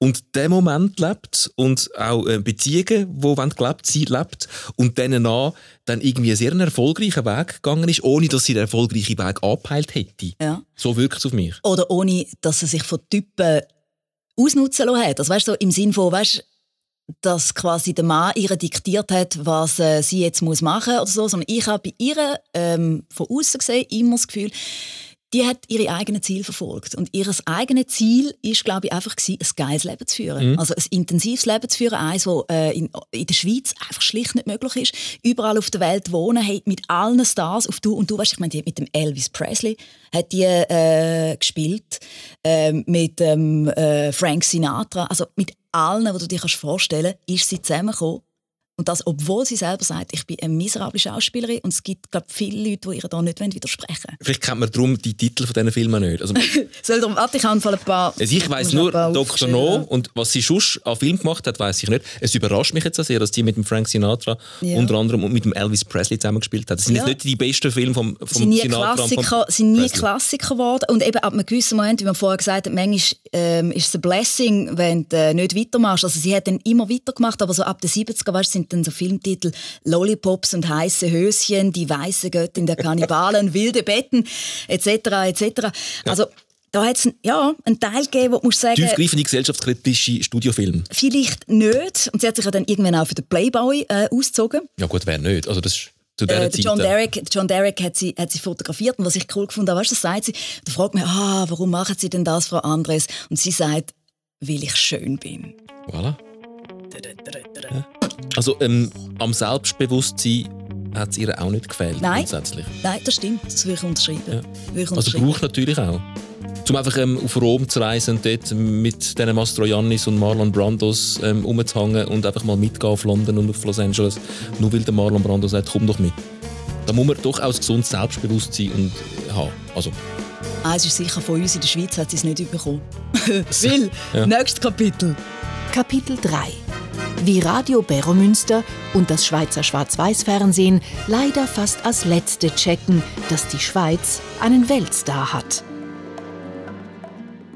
und den Moment lebt und auch äh, Beziehungen, wo gelebt sie lebt und dann nach dann irgendwie einen sehr erfolgreichen Weg gegangen ist, ohne dass sie den erfolgreichen Weg abgeheilt hätte. Ja. So wirkt es auf mich. Oder ohne, dass sie sich von Typen ausnutzen lassen hat. Also weißt du, so im Sinn von, weißt, dass quasi der Mann ihr diktiert hat, was äh, sie jetzt muss machen oder so, sondern ich habe bei ihr ähm, von außen gesehen immer das Gefühl, die hat ihre eigenen Ziele verfolgt und ihr eigenes Ziel ist, glaube ich, einfach gewesen, ein geiles Leben zu führen. Mhm. Also ein intensives Leben zu führen, eins, das äh, in, in der Schweiz einfach schlicht nicht möglich ist. Überall auf der Welt wohnen, hey, mit allen Stars auf du und du weißt, ich meine, die hat mit dem Elvis Presley hat die äh, gespielt, ähm, mit dem äh, Frank Sinatra, also mit allen, die du dir kannst vorstellen, ist sie zusammengekommen. Und das, obwohl sie selber sagt, ich bin eine miserable Schauspielerin und es gibt, glaube viele Leute, die ihr da nicht widersprechen wollen. Vielleicht kennt man darum die Titel von diesen Filmen nicht. Also, Soll darum, warte, ich habe ein paar... Also ich weiss nur Dr. No und was sie sonst an Film gemacht hat, weiß ich nicht. Es überrascht mich jetzt sehr, dass sie mit dem Frank Sinatra Ja. unter anderem und mit dem Elvis Presley zusammengespielt hat. Das sind Ja. jetzt nicht die besten Filme vom, vom sind nie Sinatra Klassiker, sind nie Presley. Klassiker geworden. Und eben ab einem gewissen Moment, wie man vorher gesagt hat, manchmal ähm, ist es ein Blessing, wenn du äh, nicht weitermachst. Also sie hat dann immer weitergemacht, aber so ab den 70er weißt, sind dann so Filmtitel Lollipops und heiße Höschen, die weiße Göttin der Kannibalen, wilde Betten, etc. etc. Also da hat es ja, einen Teil gegeben, wo du musst sagen, Tiefgreifende gesellschaftskritische Studiofilme. vielleicht nicht. Und sie hat sich ja dann irgendwann auch für den Playboy äh, ausgezogen. Ja gut, wer nicht? Also das ist zu dieser Äh, der Zeit. John äh, Derek, der John Derek hat sie, hat sie fotografiert und was ich cool gefunden habe, weißt du, das sagt sie, da fragt mich, ah, warum machen Sie denn das, Frau Andres? Und sie sagt, weil ich schön bin. Voilà. Ja. Also ähm, am Selbstbewusstsein hat es ihr auch nicht gefehlt, Nein. grundsätzlich. Nein, das stimmt, das würde ich unterschreiben. Würde ich Also braucht natürlich auch. Um einfach ähm, auf Rom zu reisen und dort mit diesen Mastroiannis und Marlon Brandos ähm, rumzuhängen und einfach mal mitgehen auf London und auf Los Angeles, nur weil der Marlon Brando sagt, komm doch mit. Da muss man doch auch ein gesundes Selbstbewusstsein und, äh, haben. Also, Eins ist sicher, von uns in der Schweiz hat sie es nicht bekommen. Will, Ja. nächstes Kapitel. Kapitel 3 Wie Radio Beromünster und das Schweizer Schwarz-Weiß-Fernsehen leider fast als letzte checken, dass die Schweiz einen Weltstar hat.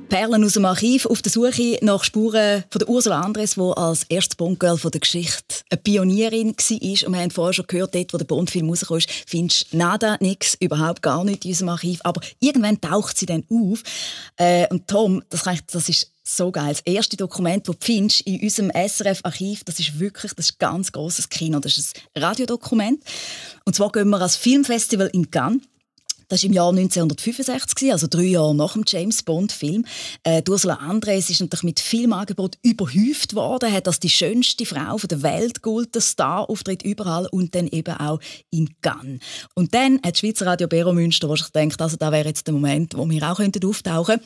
Perlen aus dem Archiv auf der Suche nach Spuren von der Ursula Andres, die als erstes Bondgirl der Geschichte eine Pionierin war. Und wir haben vorher schon gehört, dort, wo der Bondfilm rausgekommen ist, findest du nada, nix, überhaupt gar nichts in unserem Archiv. Aber irgendwann taucht sie dann auf. Äh, und Tom, das, das ist so geil. Das erste Dokument, das du findest in unserem SRF-Archiv, das ist wirklich das ist ein ganz grosses Kino. Das ist ein Radiodokument. Und zwar gehen wir als Filmfestival in Cannes. Das war im Jahr 1965, gewesen, also drei Jahre nach dem James Bond-Film. Äh, Ursula Andres ist natürlich mit Filmangebot überhäuft worden, hat als die schönste Frau der Welt geholt, Star-Auftritt überall und dann eben auch in Cannes. Und dann hat das Schweizer Radio Bero Münster wahrscheinlich gedacht, also da wäre jetzt der Moment, wo wir auch könnten auftauchen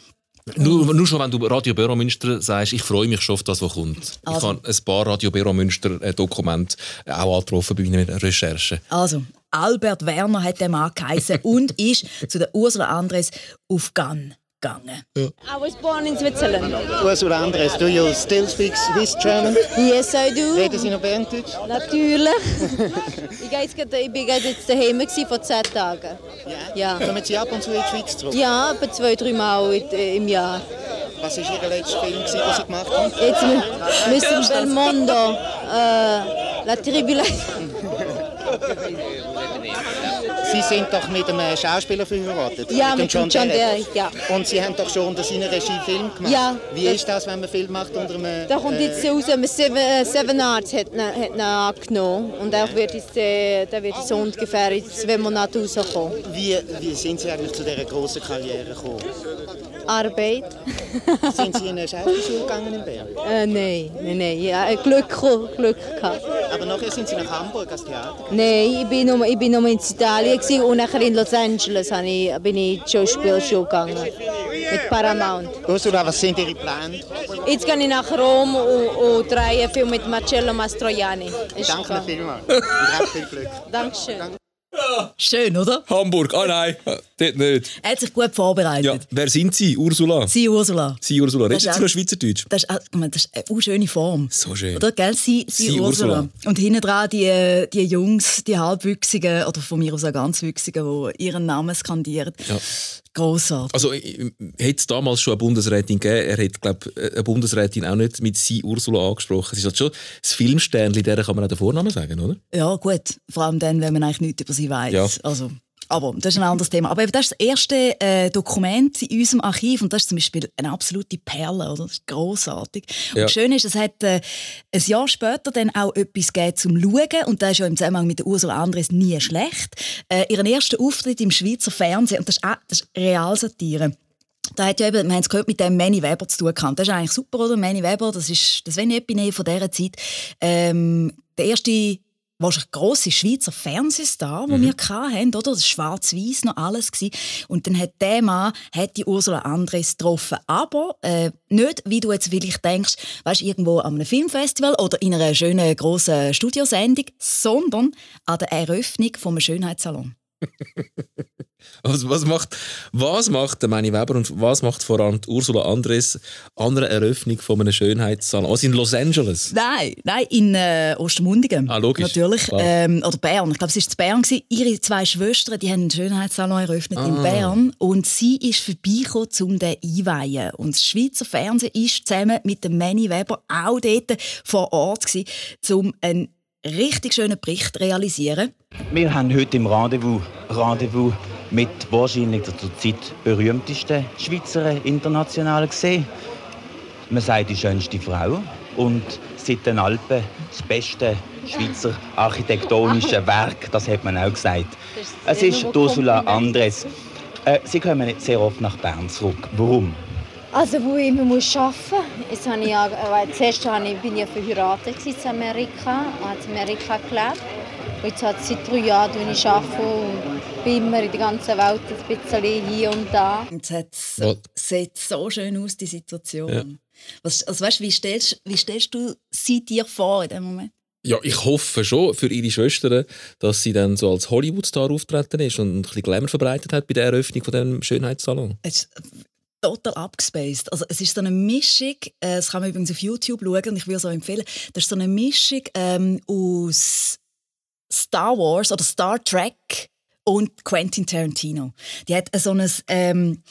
nur, nur schon, wenn du Radio Büro Münster sagst, ich freue mich schon auf das, was kommt. Ich Also. habe ein paar Radio Büro Münster äh, Dokumente auch angetroffen bei meinen Recherchen. Also, Albert Werner hat der Mann geheißen und ist zu der Ursula Andres auf Cannes gegangen. I was born in Switzerland. Ursula Andres, do you still speak Swiss German? Yes, I do. Reden Sie noch Berndeutsch? Natürlich. ich, gehe jetzt, ich bin jetzt daheim vor zehn Tagen. Ja. Kommen Sie ab und zu in die Schweiz zurück? Ja, etwa zwei, drei Mal äh, im Jahr. Was war Ihr letzter Film, den Sie gemacht haben? Jetzt mit Mr. Belmondo, äh, La Tribulation. Sie sind doch mit einem Schauspieler verheiratet. Ja, dem mit dem John Derek, ja. Und Sie haben doch schon unter seiner Regie Film gemacht. Ja. Wie ist das, wenn man Film macht unter einem... Da kommt jetzt äh, raus, Seven, äh, Seven Arts hat ihn, hat ihn angenommen. Und auch wird jetzt, äh, der wird so ungefähr in zwei Monaten rauskommen. wie, wie sind Sie eigentlich zu dieser grossen Karriere gekommen? Arbeit? sind Sie in eine Schauspielschule gegangen in Bern? Äh, nein, nein, nein. Ja, äh, Glück, Glück gehabt. Aber nachher sind Sie nach Hamburg als Theater. Nein, ich bin nur, ich bin nur in Italien gewesen und nachher in Los Angeles ich, bin ich in Schauspielschule gegangen. Mit Paramount. Ursula, was sind Ihre Pläne? Jetzt gehe ich nach Rom und, und drehe einen Film mit Marcello Mastroianni. Danke klar. vielmals. Und habt viel Glück. Dankeschön. Schön, oder? Hamburg, ah nein, dort nicht. Er hat sich gut vorbereitet. Ja, wer sind Sie? Ursula? Sie, Ursula. Sie, Ursula. Das Reden ist Sie auch- noch Schweizerdeutsch? Das ist, ich meine, das ist eine schöne Form. So schön. Oder, gell? Sie, sie, Sie, Ursula. Ursula. Und hinten dran die, äh, die Jungs, die Halbwüchsigen, oder von mir aus auch Ganzwüchsigen, die ihren Namen skandieren. Ja. Grossartig. Also, hätte es damals schon eine Bundesrätin gegeben, er hat, glaube eine Bundesrätin auch nicht mit «Sie Ursula» angesprochen. Es ist halt schon das Filmsternli, der kann man auch den Vornamen sagen, oder? Ja, gut. Vor allem dann, wenn man eigentlich nichts über sie weiß. Ja. Also, aber das ist ein anderes Thema. Aber das ist das erste äh, Dokument in unserem Archiv und das ist zum Beispiel eine absolute Perle, oder? Das ist grossartig. Und Ja. das Schöne ist, es hat äh, ein Jahr später dann auch etwas gegeben zum Schauen und das ist ja im Zusammenhang mit der Ursula Andres nie schlecht. Äh, ihren ersten Auftritt im Schweizer Fernsehen und das ist, auch, das ist Realsatire. Da hat ja eben, wir haben es gehört, mit dem Manny Weber zu tun gehabt. Das ist eigentlich super, oder? Manny Weber, das ist das Venepine von dieser Zeit. Ähm, der erste wahrscheinlich grosse Schweizer Fernsehstar, den wir hatten, oder? Das war schwarz-weiß noch alles. Gewesen. Und dann hat der Mann hat die Ursula Andres getroffen. Aber äh, nicht, wie du jetzt vielleicht denkst, weißt, irgendwo an einem Filmfestival oder in einer schönen grossen Studiosendung, sondern an der Eröffnung vom Schönheitssalon. Also, was macht, was macht der Manny Weber und was macht vor allem Ursula Andres an einer Eröffnung von einem Schönheitssalon? Also in Los Angeles? Nein, nein, in äh, Ostermundigen. Ah, logisch. Natürlich. Ähm, oder Bern. Ich glaube, es war zu Bern. Gewesen. Ihre zwei Schwestern die haben einen Schönheitssalon eröffnet in Ah. Bern. Und sie ist vorbeigekommen, um den einweihen. Und das Schweizer Fernsehen ist zusammen mit dem Manny Weber auch dort vor Ort, gewesen, um einen richtig schönen Bericht zu realisieren. Wir haben heute im Rendezvous, Rendezvous mit wahrscheinlich der zurzeit berühmtesten Schweizer Internationalen gesehen. Man sagt die schönste Frau und seit den Alpen das beste Schweizer architektonische Werk, das hat man auch gesagt. Es ist Ursula Andres. Äh, Sie kommen nicht sehr oft nach Bern zurück. Warum? Also wo ich immer muss arbeiten muss. Jetzt habe ich ja, äh, zuerst habe ich, bin ich ja verheiratet in Amerika, habe in Amerika gelebt. Und jetzt hat seit drei Jahren, ich arbeite bin immer in der ganzen Welt ein bisschen hier und da. Und es hat so, sieht so schön aus, die Situation. Ja. Was, also weißt, wie, stellst, wie stellst du sie dir vor in dem Moment? Ja, ich hoffe schon für ihre Schwestern, dass sie dann so als Hollywood-Star auftreten ist und ein bisschen Glamour verbreitet hat bei der Eröffnung von dem Schönheitssalon. Es ist total abgespaced. Also es ist so eine Mischung, äh, das kann man übrigens auf YouTube schauen und ich würde es auch empfehlen, das ist so eine Mischung ähm, aus Star Wars oder Star Trek und Quentin Tarantino. Die hat so ein, ähm,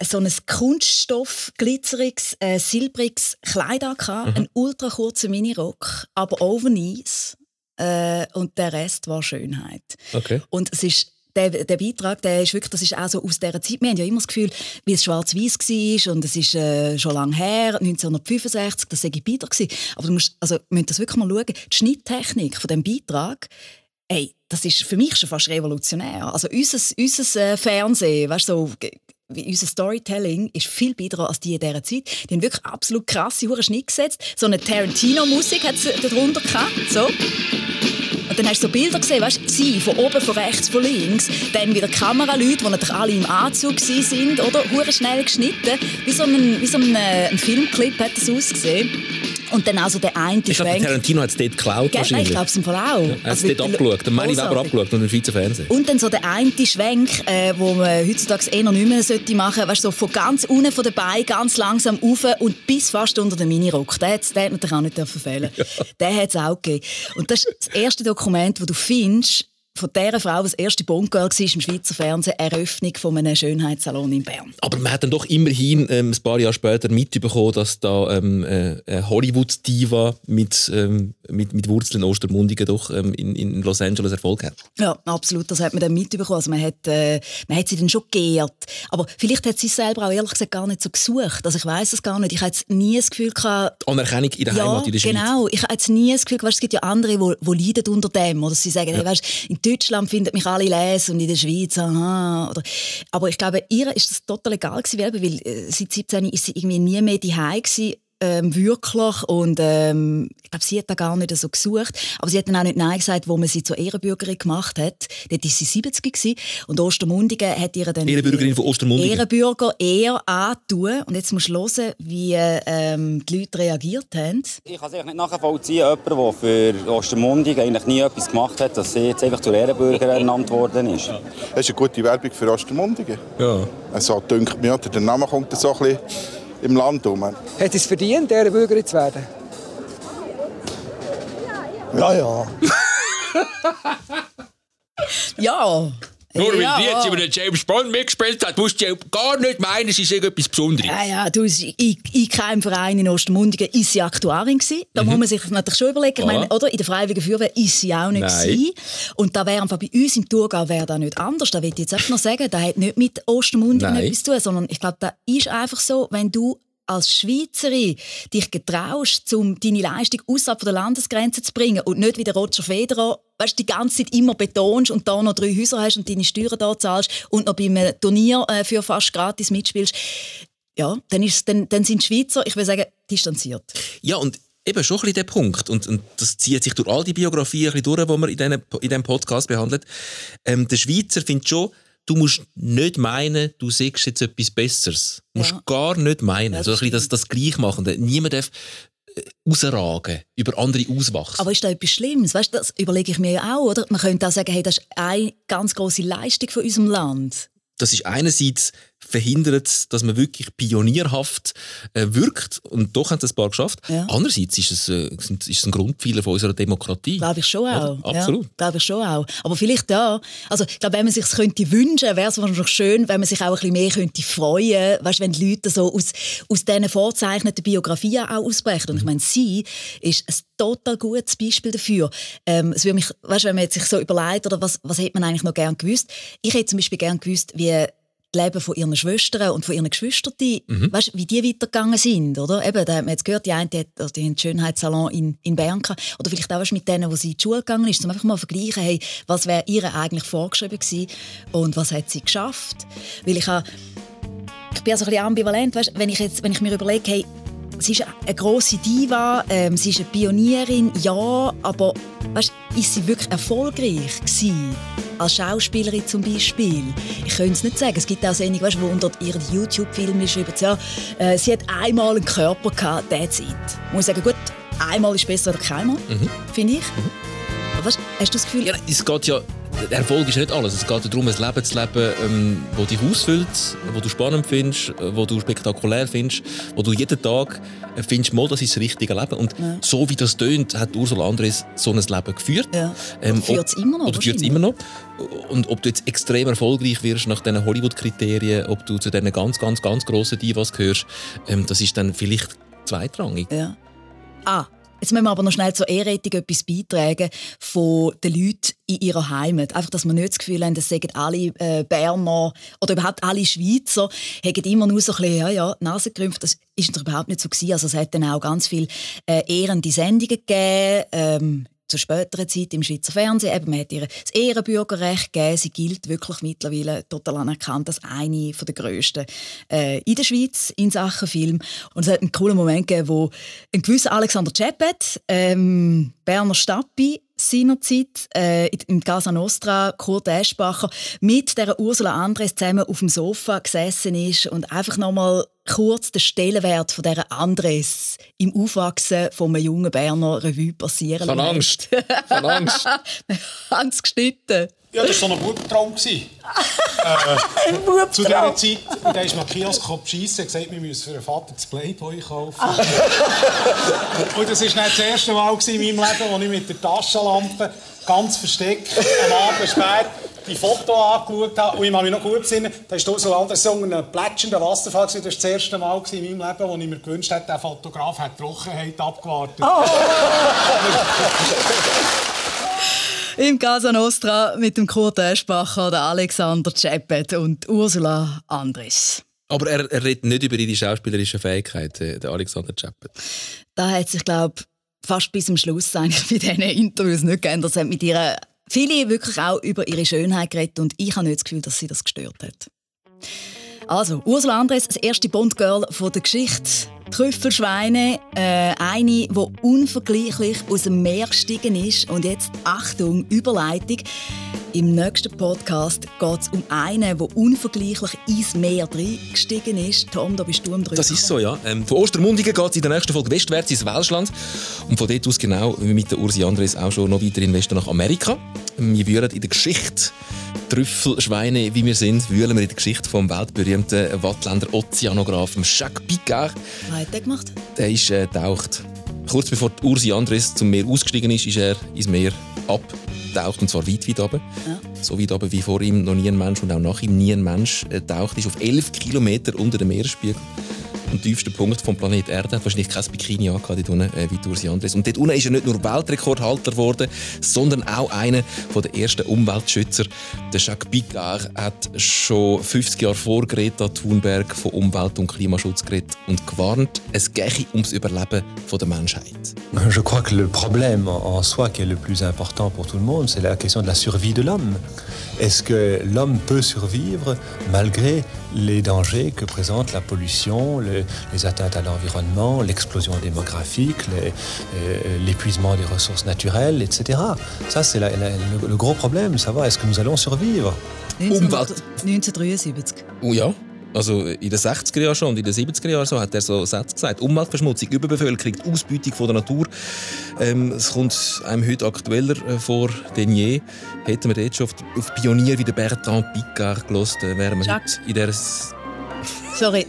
so ein Kunststoff, glitzeriges, äh, silbriges Kleid angehabt, Mhm. einen ultra kurzen Minirock, aber overnice äh, und der Rest war Schönheit. Okay. Und es ist der, der Beitrag, der ist wirklich, das ist auch so aus dieser Zeit. Wir haben ja immer das Gefühl, wie es schwarz-weiß war und es ist äh, schon lange her, 1965, das sei Beitrag gewesen. Aber du musst, also, müssen das wirklich mal schauen. Die Schnitttechnik von dem Beitrag, ey, das ist für mich schon fast revolutionär. Also unser, unser äh, Fernsehen, weißt, so, unser Storytelling ist viel besser als die in dieser Zeit. Die haben wirklich absolut krasse hure Schnitt gesetzt. So eine Tarantino-Musik hat sie darunter gehabt. So. Und dann hast du so Bilder gesehen, weißt du, sie von oben, von rechts, von links, dann wieder Kameraleute, die natürlich alle im Anzug sind, oder? Hure schnell geschnitten. Wie so ein, wie so ein, äh, ein Filmclip hat das ausgesehen. Und dann also der eine Ich glaube, Schwenk. Tarantino hat es dort geklaut Gell? wahrscheinlich. Ich glaube es im Fall auch. Er hat es Also dort wirklich abgeschaut. Der Manny Weber abgeschaut und den Schweizer Fernsehen. Und dann so der eine Schwenk, äh, wo man heutzutage eher nicht mehr sollte machen sollte, weißt, du, so von ganz unten von den Beinen ganz langsam rauf und bis fast unter den Minirock. Den hat der natürlich auch nicht dürfen fehlen. Den hat es auch gegeben. Und das ist das erste Dokument, das du findest von dieser Frau, die das erste Bondgirl war im Schweizer Fernsehen, Eröffnung von einem Schönheitssalon in Bern. Aber man hat dann doch immerhin ähm, ein paar Jahre später mitbekommen, dass da ähm, äh, Hollywood-Diva mit, ähm, mit, mit Wurzeln Ostermundigen doch ähm, in, in Los Angeles Erfolg hat. Ja, absolut. Das hat man dann mitbekommen. Also man, hat, äh, man hat sie dann schon geehrt. Aber vielleicht hat sie es selber auch ehrlich gesagt gar nicht so gesucht. Also ich weiß es gar nicht. Ich hatte nie das Gefühl gehabt... Anerkennung in der ja, Heimat, in der Schweiz. genau. Ich habe jetzt nie das Gefühl, weißt, es gibt ja andere, die, die leiden unter dem. Oder sie sagen, Ja. hey, weißt, in Deutschland finden mich alle les und in der Schweiz, aha. Oder, aber ich glaube, ihr ist das total egal gewesen, weil, äh, seit 17 ist sie irgendwie nie mehr daheim gewesen. Ähm, wirklich und ähm, ich glaube, sie hat da gar nicht so gesucht, aber sie hat dann auch nicht Nein gesagt, wo man sie zur Ehrenbürgerin gemacht hat. Dort war sie 70 gewesen, und Ostermundigen hat ihr dann Ehrenbürgerin von Ostermundigen. Ehrenbürger eher antun und jetzt musst du hören, wie ähm, die Leute reagiert haben. Ich kann es nicht nachvollziehen, jemand, der für Ostermundigen eigentlich nie etwas gemacht hat, dass sie jetzt einfach zur Ehrenbürgerin ernannt worden ist. Das ist eine gute Werbung für Ostermundigen. Ja. Also dünkt mir, der Name kommt so ein bisschen im Land um. Hat es verdient, Ehrenbürgerin zu werden? Ja, ja. Ja. Nur weil Ja. die jetzt über den James Bond mitgespielt hat, musst du ja gar nicht meinen, sie sei etwas Besonderes. Ja, ja, du, in, in keinem Verein in Ostermundigen ist sie Aktuarin gewesen. Da Mhm. muss man sich natürlich schon überlegen. Ich meine, oder? In der Freiwilligen Feuerwehr ist sie auch nicht Nein. gewesen. Und da wäre einfach bei uns im Thurgau wäre das nicht anders. Da will ich jetzt einfach noch sagen, das hat nicht mit Ostermundigen etwas zu tun, sondern ich glaube, das ist einfach so, wenn du als Schweizerin dich getraust, um deine Leistung außerhalb der Landesgrenze zu bringen und nicht wie der Roger Federer weißt, die ganze Zeit immer betonst und da noch drei Häuser hast und deine Steuern da zahlst und noch bei einem Turnier äh, für fast gratis mitspielst, ja, dann, ist, dann, dann sind die Schweizer, ich will sagen, distanziert. Ja, und eben schon ein bisschen der Punkt. Und, und das zieht sich durch all die Biografien durch, die man in diesem in Podcast behandelt. Ähm, der Schweizer findet schon, du musst nicht meinen, du siehst jetzt etwas Besseres. Du musst Ja. gar nicht meinen. Ja, so das ein bisschen das, das Gleichmachende. Niemand darf äh, rausragen, über andere auswachsen. Aber ist da etwas Schlimmes? Weißt, das überlege ich mir ja auch. Oder? Man könnte auch sagen, hey, das ist eine ganz große Leistung von unserem Land. das ist einerseits verhindert, dass man wirklich pionierhaft äh, wirkt und doch haben es ein paar geschafft. Ja. Andererseits ist es, äh, ist es ein Grundpfeiler von unserer Demokratie. Glaube ich schon auch. Oder? Absolut. Ja, glaube ich schon auch. Aber vielleicht ja. Also, ich glaube, wenn man sich könnte wünschen, wäre es wahrscheinlich schön, wenn man sich auch ein bisschen mehr könnte freuen, weißt, wenn die Leute so aus, aus diesen vorzeichneten Biografien auch ausbrechen. Und ich meine, sie ist ein total gutes Beispiel dafür. Ähm, es würde mich, weißt, wenn man jetzt sich so überlegt, oder was, was hätte man eigentlich noch gern gewusst? Ich hätte zum Beispiel gern gewusst, wie das Leben von ihren Schwestern und von ihren Geschwistern, Mhm. weißt, wie die weitergegangen sind, oder? Eben, da hat man jetzt gehört, die eine die hat, die einen Schönheitssalon in, in Bern gehabt. Oder vielleicht auch weißt, mit denen, wo sie in die Schule gegangen ist, um einfach mal zu vergleichen, hey, was wäre ihr eigentlich vorgeschrieben gewesen und was hat sie geschafft? Weil ich habe ich bin also ein bisschen ambivalent, weißt, wenn ich jetzt, wenn ich mir überlege, hey, sie ist eine große Diva, ähm, sie ist eine Pionierin, ja, aber weißt, ist sie wirklich erfolgreich gewesen? Als Schauspielerin zum Beispiel. Ich könnte es nicht sagen. Es gibt auch Sendungen, weißt, wo unter ihren YouTube-Filmen schreiben, ja, äh, sie hat einmal einen Körper gehabt, that's it. Ich muss sagen, gut, einmal ist besser als keinmal, Mhm. finde ich. Aber weißt, hast du das Gefühl... Ja, es geht ja, der Erfolg ist nicht alles. Es geht ja darum, ein Leben zu leben, ähm, wo dich ausfüllt, wo du spannend findest, äh, wo du spektakulär findest, wo du jeden Tag äh, findest, mal, das ist das richtige Leben. Und Ja. so wie das tönt, hat Ursula Andres so ein Leben geführt. Ja. Ähm, Führt's ob- immer noch, Oder führt es immer noch. Und ob du jetzt extrem erfolgreich wirst nach diesen Hollywood-Kriterien, ob du zu diesen ganz, ganz, ganz grossen Divas gehörst, ähm, das ist dann vielleicht zweitrangig. Ja. Ah, jetzt müssen wir aber noch schnell zur Ehrrettung etwas beitragen von den Leuten in ihrer Heimat. Einfach, dass wir nicht das Gefühl haben, das sagen alle äh, Berner oder überhaupt alle Schweizer, haben immer nur so ein bisschen, ja, ja, Nasenkrümpfe. Das ist überhaupt nicht so gewesen. Also es hat dann auch ganz viele äh, ehrende Sendungen gegeben, ähm, zur späteren Zeit im Schweizer Fernsehen. Eben, man hat ihr das Ehrenbürgerrecht gegeben. Sie gilt wirklich mittlerweile total anerkannt als eine der grössten äh, in der Schweiz in Sachen Film. Und es hat einen coolen Moment gegeben, wo ein gewisser Alexander Ceppet, ähm, Berner Stappi, seinerzeit äh, in Casa Nostra, Kurt Eschbacher, mit der Ursula Andres zusammen auf dem Sofa gesessen ist und einfach nochmal kurz den Stellenwert von dieser Andres im Aufwachsen von einem jungen Berner Revue passieren Von lassen. Angst. Von Angst. Hans geschnitten. Ja, das war so ein Bubentraum. gewesen. äh, zu dieser Zeit, da ist man Kiosk beschissen und gesagt, wir müssen für den Vater das Playboy kaufen. und das war dann das erste Mal in meinem Leben, wo ich mit der Taschenlampe ganz versteckt am Abend spät die Fotos angeschaut habe. Und ich kann mich noch gut besinnen, da war Ursula Andres unter einem plätschenden Wasserfall. gewesen. Das war das erste Mal gewesen in meinem Leben, wo ich mir gewünscht hätte, der Fotograf hätte die Trockenheit abgewartet. Im Casa Nostra mit dem Kurt Eschbacher, der Alexander Ceppet und Ursula Andres. Aber er, er redet nicht über ihre schauspielerischen Fähigkeiten, der Alexander Chappet. Da hat sich, glaube fast bis zum Schluss eigentlich bei diesen Interviews nicht geändert. Sie hat mit ihr viele wirklich auch über ihre Schönheit geredet und ich habe nicht das Gefühl, dass sie das gestört hat. Also, Ursula Andres, das erste Bond-Girl der Geschichte. Trüffelschweine, äh, eine, die unvergleichlich aus dem Meer gestiegen ist. Und jetzt, Achtung, Überleitung. Im nächsten Podcast geht es um einen, der unvergleichlich ins Meer gestiegen ist. Tom, da bist du am. Das ist so, ja. Ähm, von Ostermundigen geht es in der nächsten Folge westwärts ins Welschland. Und von dort aus genau wie mit der Ursi Andres auch schon noch weiter in Westen nach Amerika. Wir wühlen in der Geschichte Trüffelschweine, wie wir sind, wühlen wir in der Geschichte vom weltberühmten Wattländer Ozeanographen Jacques Picard. Was hat der gemacht? Der ist äh, getaucht. Kurz bevor Ursi Andres zum Meer ausgestiegen ist, ist er ins Meer abgetaucht und zwar weit, weit runter. Ja. So weit runter, wie vor ihm noch nie ein Mensch und auch nach ihm nie ein Mensch äh, taucht ist, auf 11 Kilometer unter dem Meeresspiegel. Am tiefsten Punkt vom Planet Erde. Hat wahrscheinlich kein Bikini angehabt, dort unten, äh, Ursi Andres. Und dort unten ist er nicht nur Weltrekordhalter geworden, sondern auch einer der ersten Umweltschützer. Der Jacques Picard hat schon 50 Jahre vor Greta Thunberg von Umwelt- und Klimaschutz geredet und gewarnt, es gehe ums Überleben der Menschheit. Je crois que le problème en soi qui est le plus important pour tout le monde, c'est la question de la survie de l'homme. Est-ce que l'homme peut survivre malgré les dangers que présente la pollution, le- les atteintes à l'environnement, l'explosion démographique, euh, l'épuisement des ressources naturelles, etc. Ça, c'est le, le gros problème, savoir est-ce que nous allons survivre. 19- 1973. Oh ja. Also in den 60er Jahren schon und in den 70er Jahren so hat er so Sätze gesagt. Umweltverschmutzung, Überbevölkerung, die Ausbeutung von der Natur. Ähm, es kommt einem heute aktueller äh, vor denn je. Hätten wir dort schon auf, auf Pionier wie der Bertrand Picard gelost, äh, wären wir Jacques. heute in der... Sorry.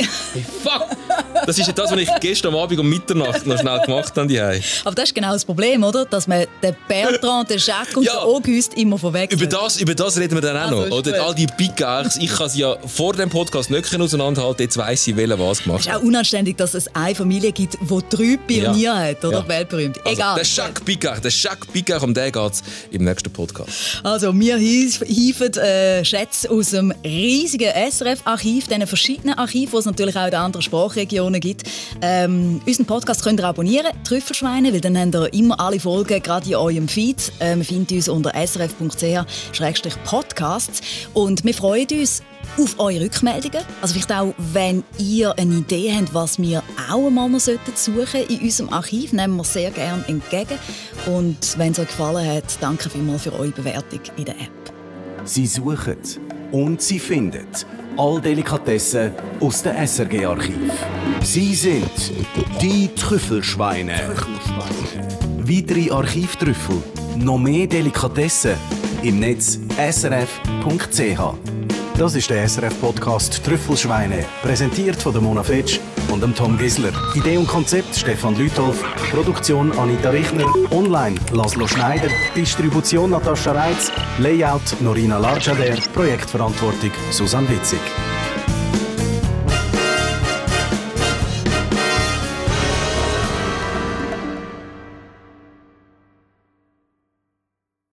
Das ist ja das, was ich gestern Abend um Mitternacht noch schnell gemacht habe. Aber das ist genau das Problem, oder? Dass man den Bertrand, den Jacques und den Auguste immer verwechselt. Über das, über das reden wir dann auch Also, noch. Oder all die Picards. Ich kann sie ja vor dem Podcast nicht auseinanderhalten. Jetzt weiss ich, wer was gemacht Es ist hat. auch unanständig, dass es eine Familie gibt, die drei Pioniere Ja. hat, oder? Ja. Weltberühmt. Also, Egal. der Jacques Picard, der Jacques Picard, um den geht es im nächsten Podcast. Also, wir hieven äh, Schätze aus dem riesigen SRF-Archiv, diesen verschiedenen Archiven, die es natürlich auch in anderen Sprachregionen gibt. Ähm, unseren Podcast könnt ihr abonnieren, Trüffelschweine, weil dann habt ihr immer alle Folgen gerade in eurem Feed. Äh, wir finden uns unter srf.ch-podcasts und wir freuen uns auf eure Rückmeldungen. Also vielleicht auch, wenn ihr eine Idee habt, was wir auch einmal noch suchen sollten in unserem Archiv, nehmen wir sehr gerne entgegen. Und wenn es euch gefallen hat, danke vielmals für eure Bewertung in der App. Sie suchen und sie finden all Delikatessen aus dem SRG-Archiv. Sie sind die Trüffelschweine. Weitere Archivtrüffel, noch mehr Delikatessen im Netz srf.ch. Das ist der SRF-Podcast Trüffelschweine, präsentiert von der Mona Fetsch und dem Tom Gisler. Idee und Konzept Stefan Lütolf, Produktion Anita Richner, online Laszlo Schneider, Distribution Natascha Reitz, Layout Norina Larchader, Projektverantwortung Susanne Witzig.